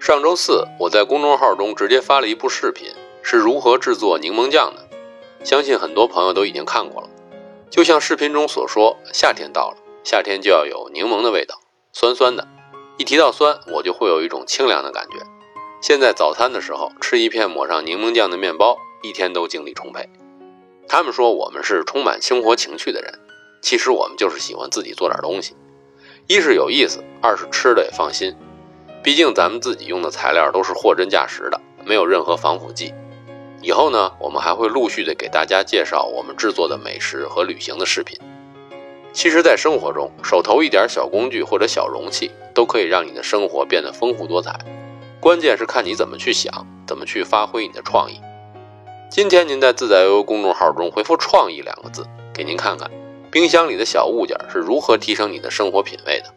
上周四，我在公众号中直接发了一部视频，是如何制作柠檬酱的。相信很多朋友都已经看过了。就像视频中所说，夏天到了，夏天就要有柠檬的味道，酸酸的。一提到酸，我就会有一种清凉的感觉。现在早餐的时候吃一片抹上柠檬酱的面包，一天都精力充沛。他们说我们是充满生活情趣的人，其实我们就是喜欢自己做点东西。一是有意思，二是吃的也放心。毕竟咱们自己用的材料都是货真价实的，没有任何防腐剂。以后呢，我们还会陆续的给大家介绍我们制作的美食和旅行的视频。其实，在生活中，手头一点小工具或者小容器，都可以让你的生活变得丰富多彩。关键是看你怎么去想，怎么去发挥你的创意。今天您在自在悠悠公众号中回复“创意”两个字，给您看看冰箱里的小物件是如何提升你的生活品味的。